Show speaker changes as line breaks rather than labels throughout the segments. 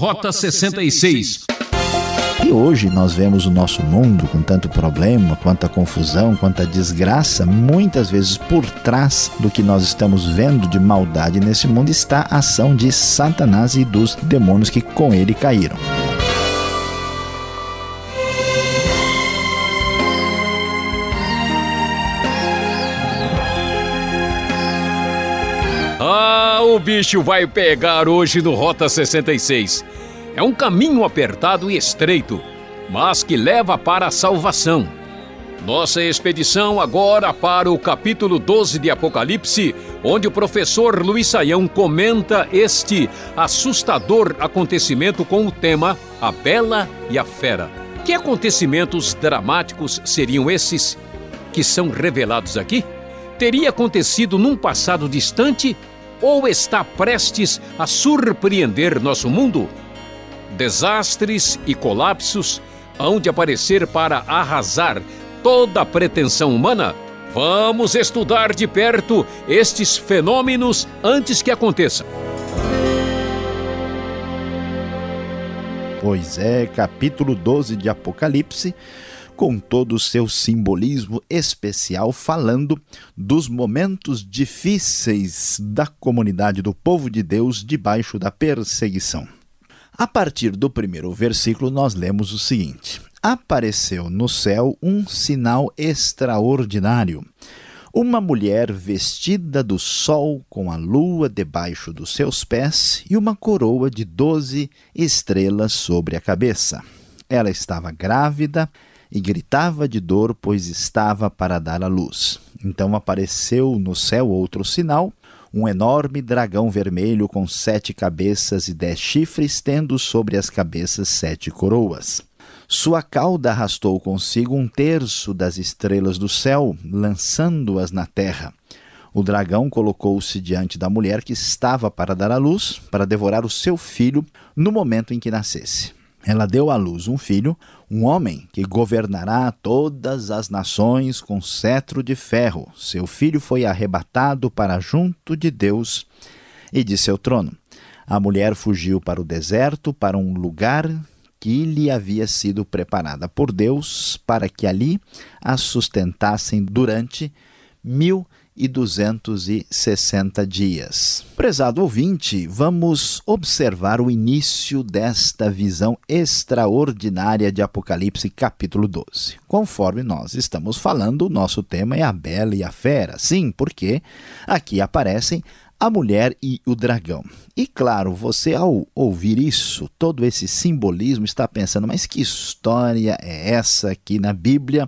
Rota 66.
E hoje nós vemos o nosso mundo com tanto problema, quanta confusão, quanta desgraça. Muitas vezes por trás do que nós estamos vendo de maldade nesse mundo está a ação de Satanás e dos demônios que com ele caíram.
O bicho vai pegar hoje no Rota 66. É um caminho apertado e estreito, mas que leva para a salvação. Nossa expedição agora para o capítulo 12 de Apocalipse, onde o professor Luiz Saião comenta este assustador acontecimento com o tema A Bela e a Fera. Que acontecimentos dramáticos seriam esses que são revelados aqui? Teria acontecido num passado distante ou está prestes a surpreender nosso mundo? desastres e colapsos hão de aparecer para arrasar toda pretensão humana? Vamos estudar de perto estes fenômenos antes que aconteçam.
Pois é, capítulo 12 de Apocalipse, com todo o seu simbolismo especial, falando dos momentos difíceis da comunidade do povo de Deus debaixo da perseguição. A partir do primeiro versículo, nós lemos o seguinte: Apareceu no céu um sinal extraordinário. Uma mulher vestida do sol, com a lua debaixo dos seus pés e uma coroa de doze estrelas sobre a cabeça. Ela estava grávida e gritava de dor, pois estava para dar à luz. Então apareceu no céu outro sinal um enorme dragão vermelho com sete cabeças e dez chifres, tendo sobre as cabeças sete coroas. Sua cauda arrastou consigo um terço das estrelas do céu, lançando-as na terra. O dragão colocou-se diante da mulher que estava para dar à luz, para devorar o seu filho no momento em que nascesse. Ela deu à luz um filho, um homem que governará todas as nações com cetro de ferro. Seu filho foi arrebatado para junto de Deus e de seu trono. A mulher fugiu para o deserto, para um lugar que lhe havia sido preparada por Deus, para que ali a sustentassem durante mil e 260 dias. Prezado ouvinte, vamos observar o início desta visão extraordinária de Apocalipse, capítulo 12. Conforme nós estamos falando, o nosso tema é a Bela e a Fera. Sim, porque aqui aparecem a mulher e o dragão. E claro, você ao ouvir isso, todo esse simbolismo, está pensando, mas que história é essa aqui na Bíblia?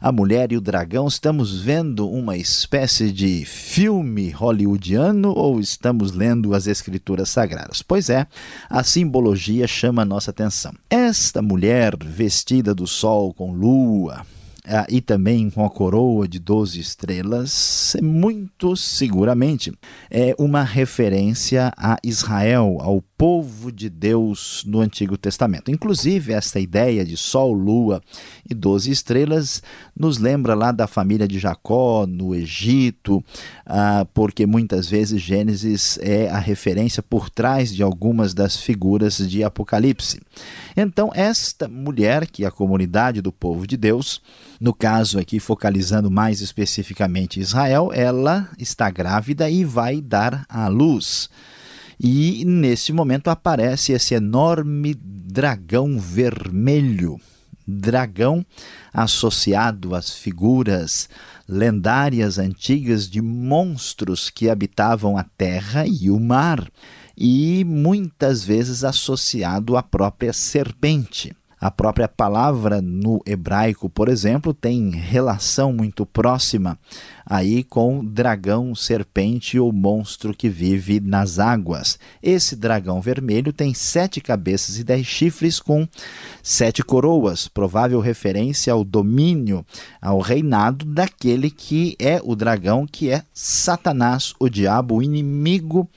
A Mulher e o Dragão, estamos vendo uma espécie de filme hollywoodiano ou estamos lendo as Escrituras Sagradas? Pois é, a simbologia chama a nossa atenção. Esta mulher vestida do sol com lua, e também com a coroa de 12 estrelas, muito seguramente é uma referência a Israel, ao povo de Deus no Antigo Testamento. Inclusive, essa ideia de Sol, Lua e doze estrelas nos lembra lá da família de Jacó no Egito, ah, porque muitas vezes Gênesis é a referência por trás de algumas das figuras de Apocalipse. Então, esta mulher, que é a comunidade do povo de Deus, no caso aqui focalizando mais especificamente Israel, ela está grávida e vai dar à luz. E nesse momento aparece esse enorme dragão vermelho. Dragão associado às figuras lendárias antigas de monstros que habitavam a terra e o mar, e muitas vezes associado à própria serpente. A própria palavra no hebraico, por exemplo, tem relação muito próxima aí com dragão, serpente ou monstro que vive nas águas. Esse dragão vermelho tem sete cabeças e dez chifres com sete coroas, provável referência ao domínio, ao reinado daquele que é o dragão, que é Satanás, o diabo, o inimigo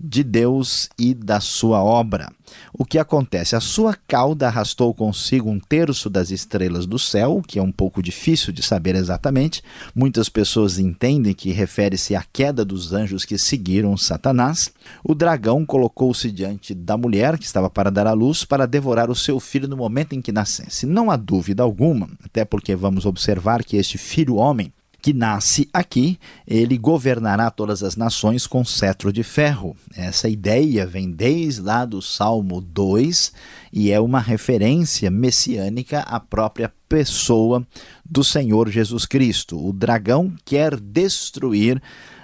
de Deus e da sua obra. O que acontece? A sua cauda arrastou consigo um terço das estrelas do céu, que é um pouco difícil de saber exatamente. Muitas pessoas entendem que refere-se à queda dos anjos que seguiram Satanás. O dragão colocou-se diante da mulher que estava para dar à luz para devorar o seu filho no momento em que nascesse. Não há dúvida alguma, até porque vamos observar que este filho homem que nasce aqui, ele governará todas as nações com cetro de ferro. Essa ideia vem desde lá do Salmo 2 e é uma referência messiânica à própria pessoa do Senhor Jesus Cristo. O dragão quer destruir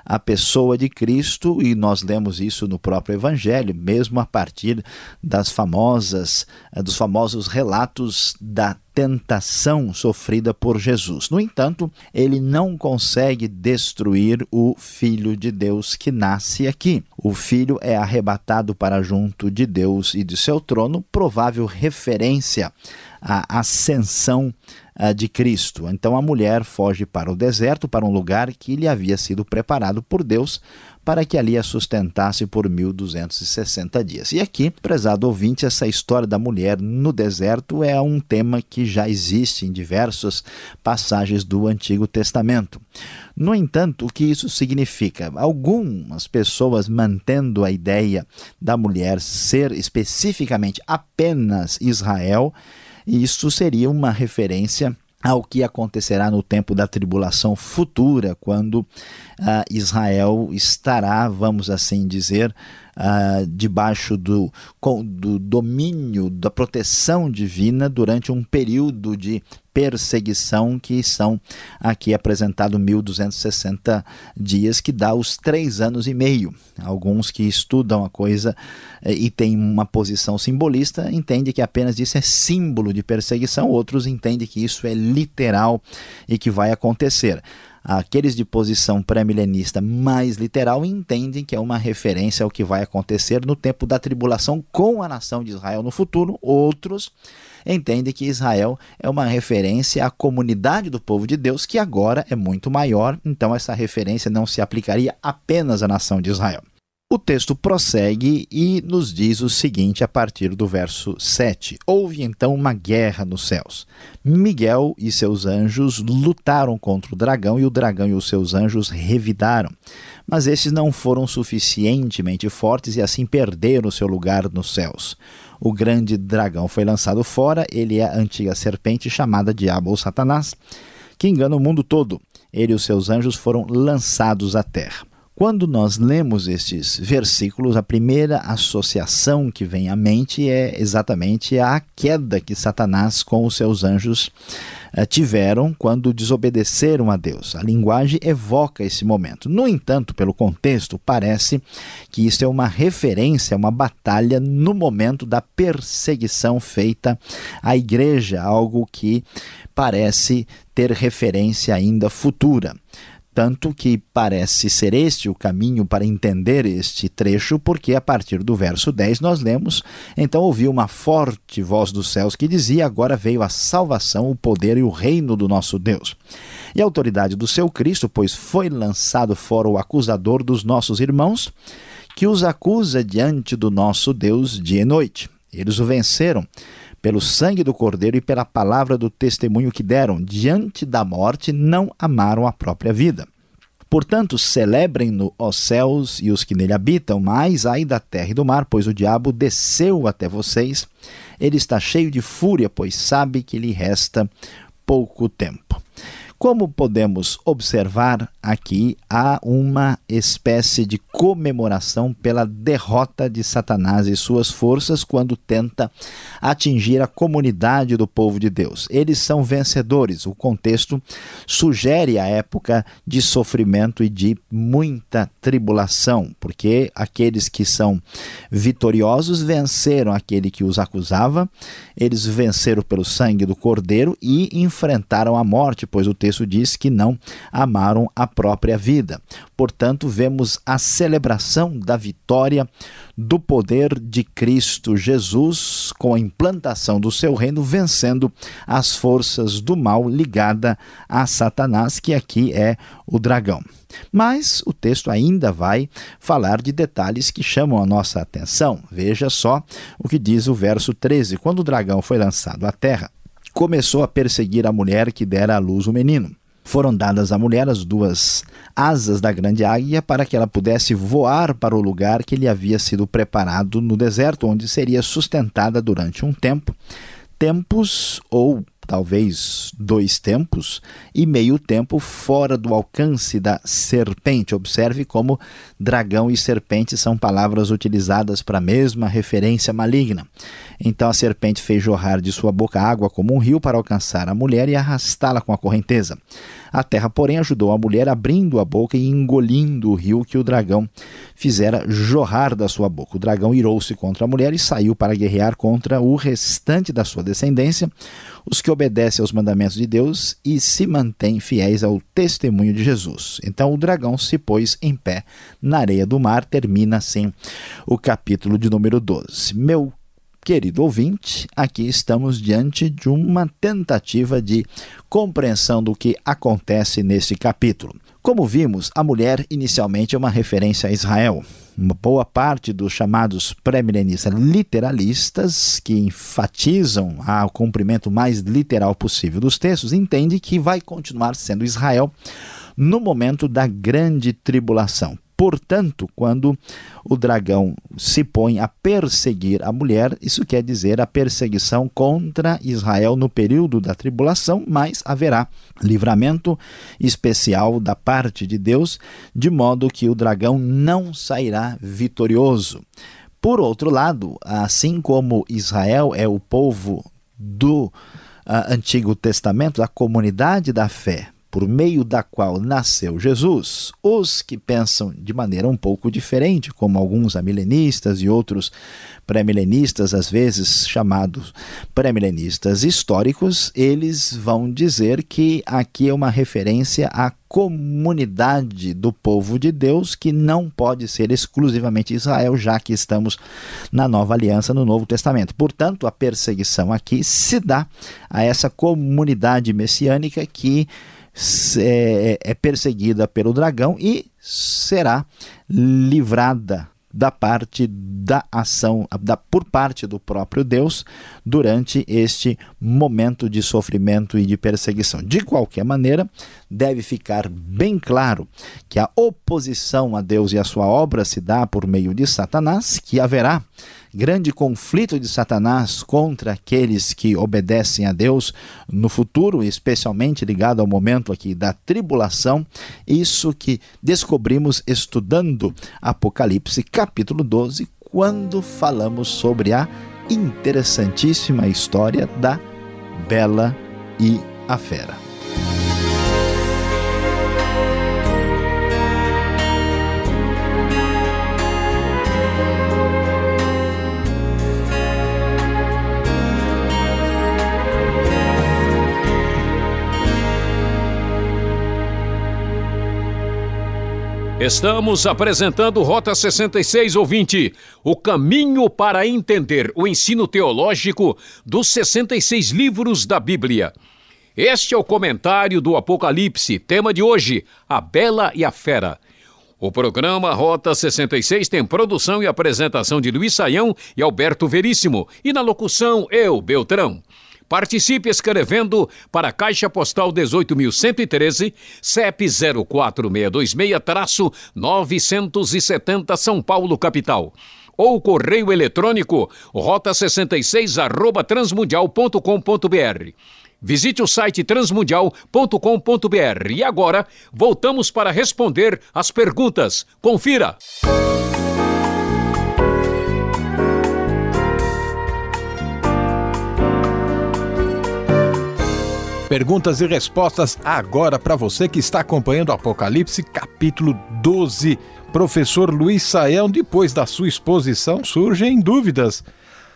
a pessoa de Cristo, e nós lemos isso no próprio Evangelho, mesmo a partir das famosas, eh, dos famosos relatos da tentação sofrida por Jesus. No entanto, ele não consegue destruir o Filho de Deus que nasce aqui. O Filho é arrebatado para junto de Deus e de seu trono, provável referência à ascensão de Cristo. Então a mulher foge para o deserto, para um lugar que lhe havia sido preparado por Deus para que ali a sustentasse por 1260 dias. E aqui, prezado ouvinte, essa história da mulher no deserto é um tema que já existe em diversas passagens do Antigo Testamento. No entanto, o que isso significa? Algumas pessoas mantendo a ideia da mulher ser especificamente apenas Israel isso seria uma referência ao que acontecerá no tempo da tribulação futura, quando uh, Israel estará, vamos assim dizer, uh, debaixo do, do domínio, da proteção divina durante um período de perseguição que são aqui apresentado 1260 dias, que dá os três anos e meio. Alguns que estudam a coisa eh, e têm uma posição simbolista entendem que apenas isso é símbolo de perseguição, outros entendem que isso é literal e que vai acontecer. Aqueles de posição pré-milenista mais literal entendem que é uma referência ao que vai acontecer no tempo da tribulação com a nação de Israel no futuro. Outros entendem que Israel é uma referência à comunidade do povo de Deus, que agora é muito maior, então essa referência não se aplicaria apenas à nação de Israel. O texto prossegue e nos diz o seguinte a partir do verso 7: Houve então uma guerra nos céus. Miguel e seus anjos lutaram contra o dragão, e o dragão e os seus anjos revidaram. Mas esses não foram suficientemente fortes e assim perderam seu lugar nos céus. O grande dragão foi lançado fora, ele é a antiga serpente chamada Diabo ou Satanás, que engana o mundo todo. Ele e os seus anjos foram lançados à terra. Quando nós lemos estes versículos, a primeira associação que vem à mente é exatamente a queda que Satanás com os seus anjos eh, tiveram quando desobedeceram a Deus. A linguagem evoca esse momento. No entanto, pelo contexto, parece que isso é uma referência uma batalha no momento da perseguição feita à igreja, algo que parece ter referência ainda futura. Tanto que parece ser este o caminho para entender este trecho, porque a partir do verso 10 nós lemos: Então ouviu uma forte voz dos céus que dizia: Agora veio a salvação, o poder e o reino do nosso Deus. E a autoridade do seu Cristo, pois foi lançado fora o acusador dos nossos irmãos, que os acusa diante do nosso Deus dia e noite. Eles o venceram pelo sangue do Cordeiro e pela palavra do testemunho que deram, diante da morte, não amaram a própria vida. Portanto, celebrem-no os céus e os que nele habitam, mas ai da terra e do mar, pois o diabo desceu até vocês. Ele está cheio de fúria, pois sabe que lhe resta pouco tempo. Como podemos observar aqui, há uma espécie de comemoração pela derrota de Satanás e suas forças quando tenta atingir a comunidade do povo de Deus. Eles são vencedores. O contexto sugere a época de sofrimento e de muita tribulação, porque aqueles que são vitoriosos venceram aquele que os acusava, eles venceram pelo sangue do cordeiro e enfrentaram a morte, pois o texto texto diz que não amaram a própria vida. Portanto, vemos a celebração da vitória do poder de Cristo Jesus com a implantação do seu reino, vencendo as forças do mal ligada a Satanás, que aqui é o dragão. Mas o texto ainda vai falar de detalhes que chamam a nossa atenção. Veja só o que diz o verso 13: Quando o dragão foi lançado à terra, começou a perseguir a mulher que dera à luz o menino. Foram dadas à mulher as duas asas da grande águia para que ela pudesse voar para o lugar que lhe havia sido preparado no deserto, onde seria sustentada durante um tempo, tempos ou talvez dois tempos, e meio tempo fora do alcance da serpente. Observe como dragão e serpente são palavras utilizadas para a mesma referência maligna. Então a serpente fez jorrar de sua boca água como um rio para alcançar a mulher e arrastá-la com a correnteza. A terra, porém, ajudou a mulher abrindo a boca e engolindo o rio que o dragão fizera jorrar da sua boca. O dragão irou-se contra a mulher e saiu para guerrear contra o restante da sua descendência, os que obedecem aos mandamentos de Deus e se mantêm fiéis ao testemunho de Jesus. Então o dragão se pôs em pé na areia do mar, termina assim o capítulo de número 12. Meu querido ouvinte, aqui estamos diante de uma tentativa de compreensão do que acontece nesse capítulo. Como vimos, a mulher inicialmente é uma referência a Israel. Uma boa parte dos chamados pré-milenistas literalistas, que enfatizam o cumprimento mais literal possível dos textos, entende que vai continuar sendo Israel no momento da grande tribulação. Portanto, quando o dragão se põe a perseguir a mulher, isso quer dizer a perseguição contra Israel no período da tribulação, mas haverá livramento especial da parte de Deus, de modo que o dragão não sairá vitorioso. Por outro lado, assim como Israel é o povo do uh, Antigo Testamento, a comunidade da fé, por meio da qual nasceu Jesus, os que pensam de maneira um pouco diferente, como alguns amilenistas e outros pré-milenistas, às vezes chamados pré-milenistas históricos, eles vão dizer que aqui é uma referência à comunidade do povo de Deus que não pode ser exclusivamente Israel, já que estamos na nova aliança no Novo Testamento. Portanto, a perseguição aqui se dá a essa comunidade messiânica que é, é perseguida pelo dragão e será livrada da parte da ação, da, por parte do próprio Deus durante este momento de sofrimento e de perseguição. De qualquer maneira, deve ficar bem claro que a oposição a Deus e a sua obra se dá por meio de Satanás, que haverá grande conflito de Satanás contra aqueles que obedecem a Deus no futuro, especialmente ligado ao momento aqui da tribulação. Isso que descobrimos estudando Apocalipse capítulo 12, quando falamos sobre a interessantíssima história da Bela e a Fera.
Estamos apresentando Rota 66, ouvinte, o caminho para entender o ensino teológico dos 66 livros da Bíblia. Este é o comentário do Apocalipse, tema de hoje, a Bela e a Fera. O programa Rota 66 tem produção e apresentação de Luiz Saião e Alberto Veríssimo, e na locução eu, Beltrão. Participe escrevendo para a Caixa Postal 18.113, CEP 04626-970 São Paulo, capital. Ou correio eletrônico rota66 arroba transmundial.com.br. Visite o site transmundial.com.br. E agora, voltamos para responder as perguntas. Confira!
Perguntas e respostas agora para você que está acompanhando Apocalipse, capítulo 12. Professor Luiz Saião, depois da sua exposição, surgem dúvidas.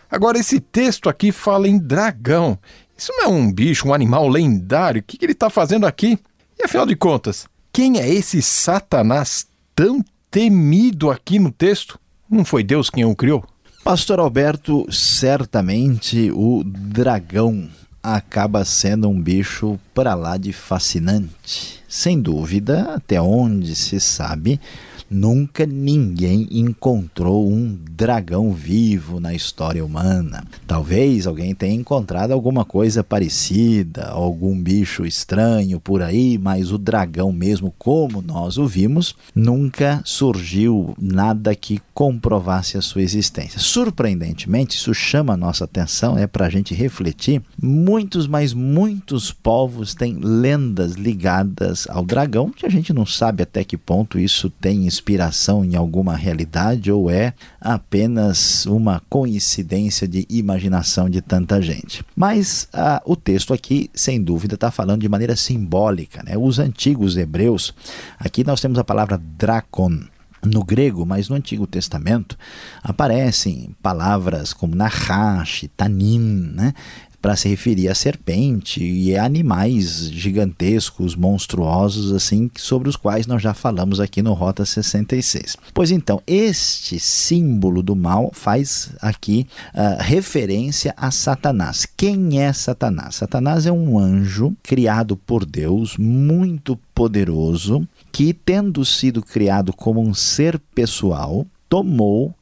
Agora, esse texto aqui fala em dragão Isso não é um bicho, um animal lendário? O que, que ele está fazendo aqui? E afinal de contas, quem é esse Satanás tão temido aqui no texto? Não foi Deus quem o criou?
Pastor Alberto, certamente o dragão acaba sendo um bicho para lá de fascinante. Sem dúvida, até onde se sabe, Nunca ninguém encontrou um dragão vivo na história humana. Talvez alguém tenha encontrado alguma coisa parecida, algum bicho estranho por aí, mas o dragão mesmo, como nós o vimos, nunca surgiu nada que comprovasse a sua existência. Surpreendentemente, isso chama a nossa atenção, é para a gente refletir. Muitos, mas muitos povos têm lendas ligadas ao dragão, que a gente não sabe até que ponto isso tem em alguma realidade ou é apenas uma coincidência de imaginação de tanta gente. Mas ah, o texto aqui, sem dúvida, está falando de maneira simbólica. Né? Os antigos hebreus, aqui nós temos a palavra dracon no grego, mas no Antigo Testamento aparecem palavras como nahash, tanin, né? Para se referir à serpente e a animais gigantescos, monstruosos, assim, sobre os quais nós já falamos aqui no Rota 66. Pois então, este símbolo do mal faz aqui uh, referência a Satanás. Quem é Satanás? Satanás é um anjo criado por Deus, muito poderoso, que, tendo sido criado como um ser pessoal, tomou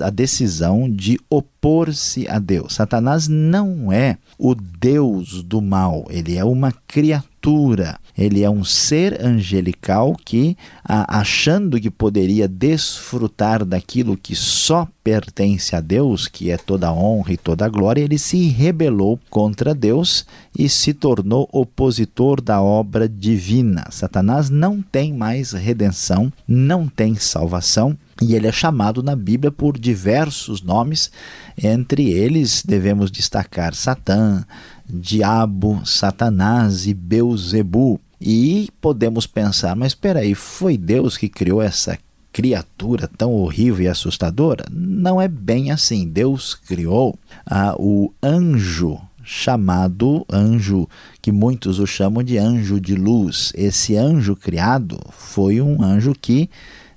a decisão de opor-se a Deus. Satanás não é o Deus do mal, ele é uma criatura, ele é um ser angelical que, achando que poderia desfrutar daquilo que só pertence a Deus, que é toda honra e toda glória, ele se rebelou contra Deus e se tornou opositor da obra divina. Satanás não tem mais redenção, não tem salvação e ele é chamado na Bíblia por diversos nomes, entre eles devemos destacar Satã, Diabo, Satanás e Beuzebu. E podemos pensar, mas espera aí, foi Deus que criou essa criatura tão horrível e assustadora? Não é bem assim. Deus criou ah, o anjo chamado anjo, que muitos o chamam de anjo de luz. Esse anjo criado foi um anjo que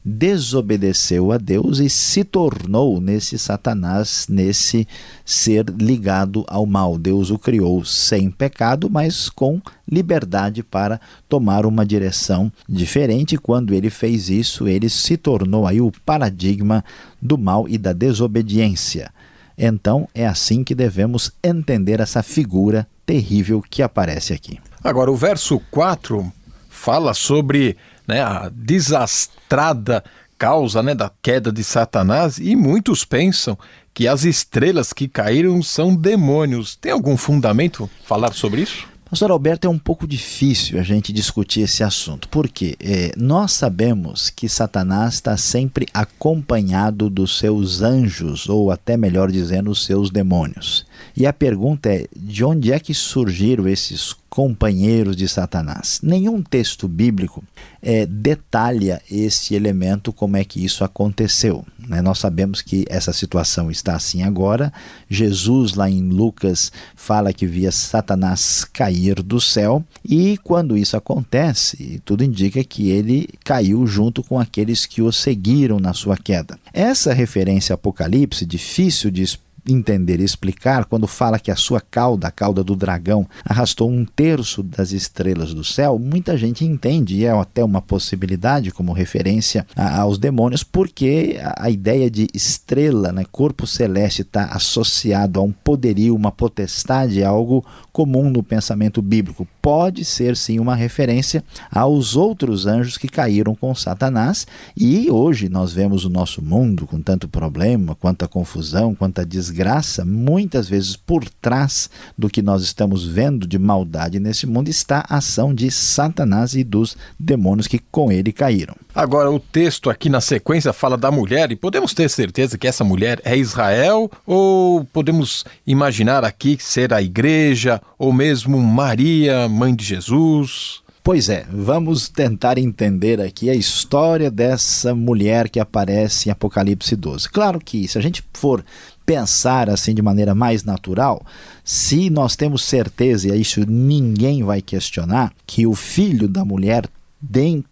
desobedeceu a Deus e se tornou nesse Satanás, nesse ser ligado ao mal. Deus o criou sem pecado, mas com liberdade para tomar uma direção diferente. Quando ele fez isso, ele se tornou aí o paradigma do mal e da desobediência. Então, é assim que devemos entender essa figura terrível que aparece aqui.
Agora, o verso 4 fala sobre né, a desastrada causa né, da queda de Satanás e muitos pensam que as estrelas que caíram são demônios. Tem algum fundamento falar sobre isso?
Pastor Alberto, é um pouco difícil a gente discutir esse assunto, porque é, nós sabemos que Satanás está sempre acompanhado dos seus anjos, ou até melhor dizendo, os seus demônios. E a pergunta é: de onde é que surgiram esses companheiros de Satanás? Nenhum texto bíblico é, detalha esse elemento, como é que isso aconteceu. Né? Nós sabemos que essa situação está assim agora. Jesus, lá em Lucas, fala que via Satanás cair do céu, e quando isso acontece, tudo indica que ele caiu junto com aqueles que o seguiram na sua queda. Essa referência a Apocalipse, difícil de explicar, entender e explicar quando fala que a sua cauda, a cauda do dragão, arrastou um terço das estrelas do céu, muita gente entende, e é até uma possibilidade como referência aos demônios, porque a, ideia de estrela, né, corpo celeste, está associado a um poderio, uma potestade, é algo comum no pensamento bíblico. Pode ser sim uma referência aos outros anjos que caíram com Satanás, e hoje nós vemos o nosso mundo com tanto problema, quanta confusão, quanta desgraça desgraça, muitas vezes por trás do que nós estamos vendo de maldade nesse mundo está a ação de Satanás e dos demônios que com ele caíram.
Agora, o texto aqui na sequência fala da mulher, e podemos ter certeza que essa mulher é Israel, ou podemos imaginar aqui ser a igreja, ou mesmo Maria, mãe de Jesus?
Pois é, vamos tentar entender aqui a história dessa mulher que aparece em Apocalipse 12. Claro que, se a gente for pensar assim de maneira mais natural, se nós temos certeza, e isso ninguém vai questionar, que o filho da mulher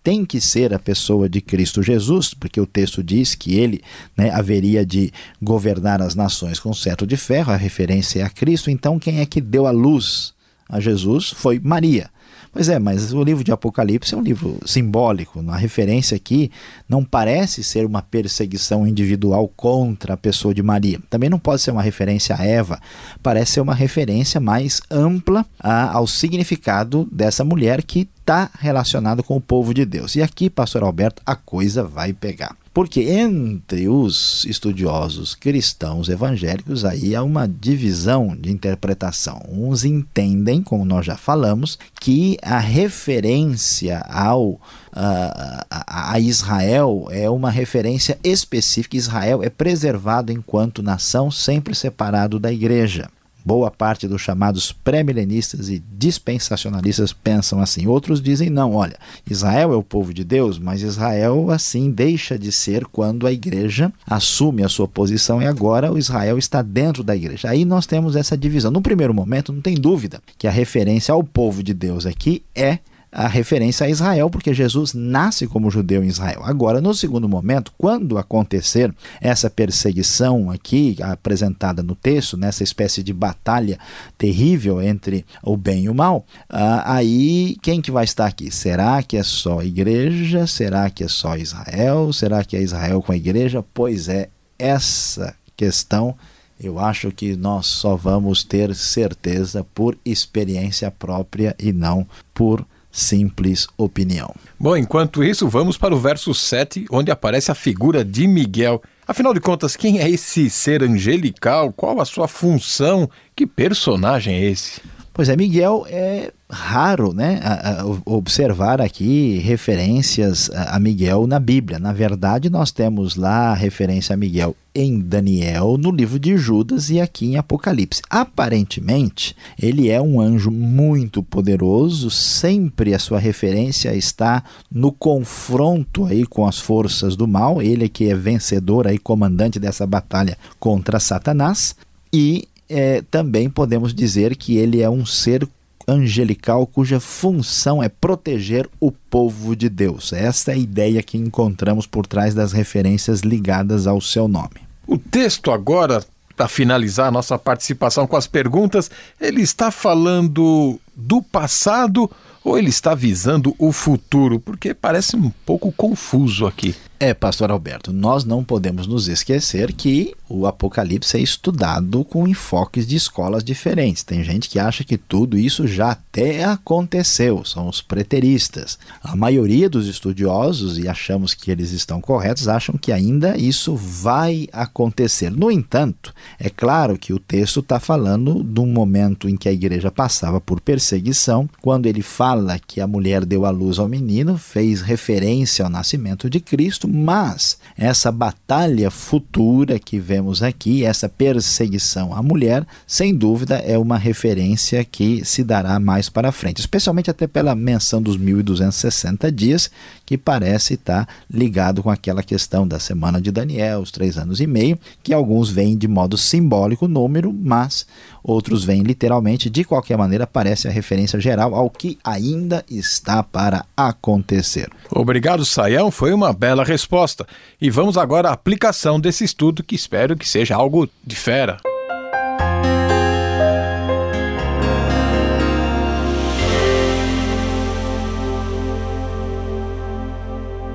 tem, que ser a pessoa de Cristo Jesus, porque o texto diz que ele né, haveria de governar as nações com cetro de ferro, a referência é a Cristo. Então, quem é que deu a luz a Jesus foi Maria. Pois é, mas o livro de Apocalipse é um livro simbólico. A referência aqui não parece ser uma perseguição individual contra a pessoa de Maria. Também não pode ser uma referência a Eva. Parece ser uma referência mais ampla a, ao significado dessa mulher que está relacionado com o povo de Deus. E aqui, pastor Alberto, a coisa vai pegar. Porque entre os estudiosos cristãos evangélicos aí há uma divisão de interpretação. Uns entendem, como nós já falamos, que a referência ao a, a, Israel é uma referência específica. Israel é preservado enquanto nação, sempre separado da igreja. Boa parte dos chamados pré-milenistas e dispensacionalistas pensam assim. Outros dizem não, olha, Israel é o povo de Deus, mas Israel assim deixa de ser quando a igreja assume a sua posição e agora o Israel está dentro da igreja. Aí nós temos essa divisão. No primeiro momento, não tem dúvida que a referência ao povo de Deus aqui é a referência a Israel, porque Jesus nasce como judeu em Israel. Agora, no segundo momento, quando acontecer essa perseguição aqui apresentada no texto, nessa espécie de batalha terrível entre o bem e o mal, ah, aí quem que vai estar aqui? Será que é só a igreja? Será que é só Israel? Será que é Israel com a igreja? Pois é, essa questão eu acho que nós só vamos ter certeza por experiência própria e não por simples opinião.
Bom, enquanto isso, vamos para o verso 7, onde aparece a figura de Miguel. Afinal de contas, quem é esse ser angelical? Qual a sua função? Que personagem é esse?
Pois é, Miguel é raro né, a, a, observar aqui referências a Miguel na Bíblia. Na verdade, nós temos lá a referência a Miguel em Daniel, no livro de Judas e aqui em Apocalipse. Aparentemente, ele é um anjo muito poderoso, sempre a sua referência está no confronto aí com as forças do mal, ele que é vencedor aí, comandante dessa batalha contra Satanás, e é, também podemos dizer que ele é um ser angelical cuja função é proteger o povo de Deus. Esta é a ideia que encontramos por trás das referências ligadas ao seu nome.
O texto agora, para finalizar a nossa participação com as perguntas, ele está falando do passado ou ele está visando o futuro? Porque parece um pouco confuso aqui.
É, pastor Alberto, nós não podemos nos esquecer que o Apocalipse é estudado com enfoques de escolas diferentes. Tem gente que acha que tudo isso já até aconteceu, são os preteristas. A maioria dos estudiosos, e achamos que eles estão corretos, acham que ainda isso vai acontecer. No entanto, é claro que o texto está falando de um momento em que a igreja passava por perseguição, quando ele fala que a mulher deu à luz ao menino, fez referência ao nascimento de Cristo mas essa batalha futura que vemos aqui, essa perseguição à mulher, sem dúvida é uma referência que se dará mais para frente, especialmente até pela menção dos 1260 dias, que parece estar ligado com aquela questão da semana de Daniel, os três anos e meio, que alguns veem de modo simbólico o número, mas outros veem literalmente. De qualquer maneira, parece a referência geral ao que ainda está para acontecer.
Obrigado, Saião. Foi uma bela resposta. E vamos agora à aplicação desse estudo, que espero que seja algo de fera.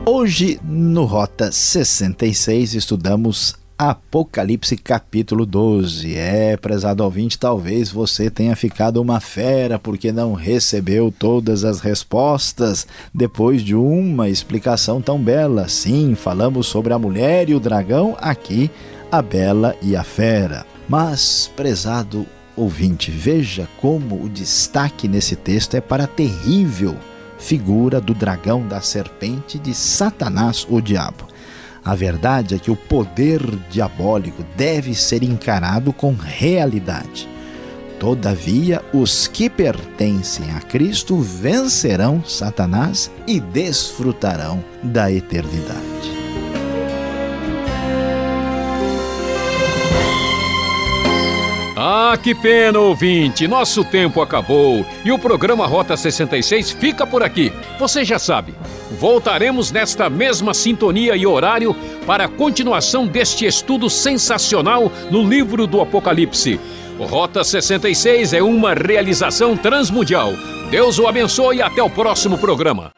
Hoje, no Rota 66, estudamos Apocalipse capítulo 12. É, prezado ouvinte, talvez você tenha ficado uma fera porque não recebeu todas as respostas depois de uma explicação tão bela. Sim, falamos sobre a mulher e o dragão, aqui a bela e a fera. Mas, prezado ouvinte, veja como o destaque nesse texto é para a terrível figura do dragão, da serpente, de Satanás, o diabo. A verdade é que o poder diabólico deve ser encarado com realidade. Todavia, os que pertencem a Cristo vencerão Satanás e desfrutarão da eternidade.
Ah, que pena, ouvinte! Nosso tempo acabou e o programa Rota 66 fica por aqui. Você já sabe, voltaremos nesta mesma sintonia e horário para a continuação deste estudo sensacional no livro do Apocalipse. Rota 66 é uma realização transmundial. Deus o abençoe e até o próximo programa.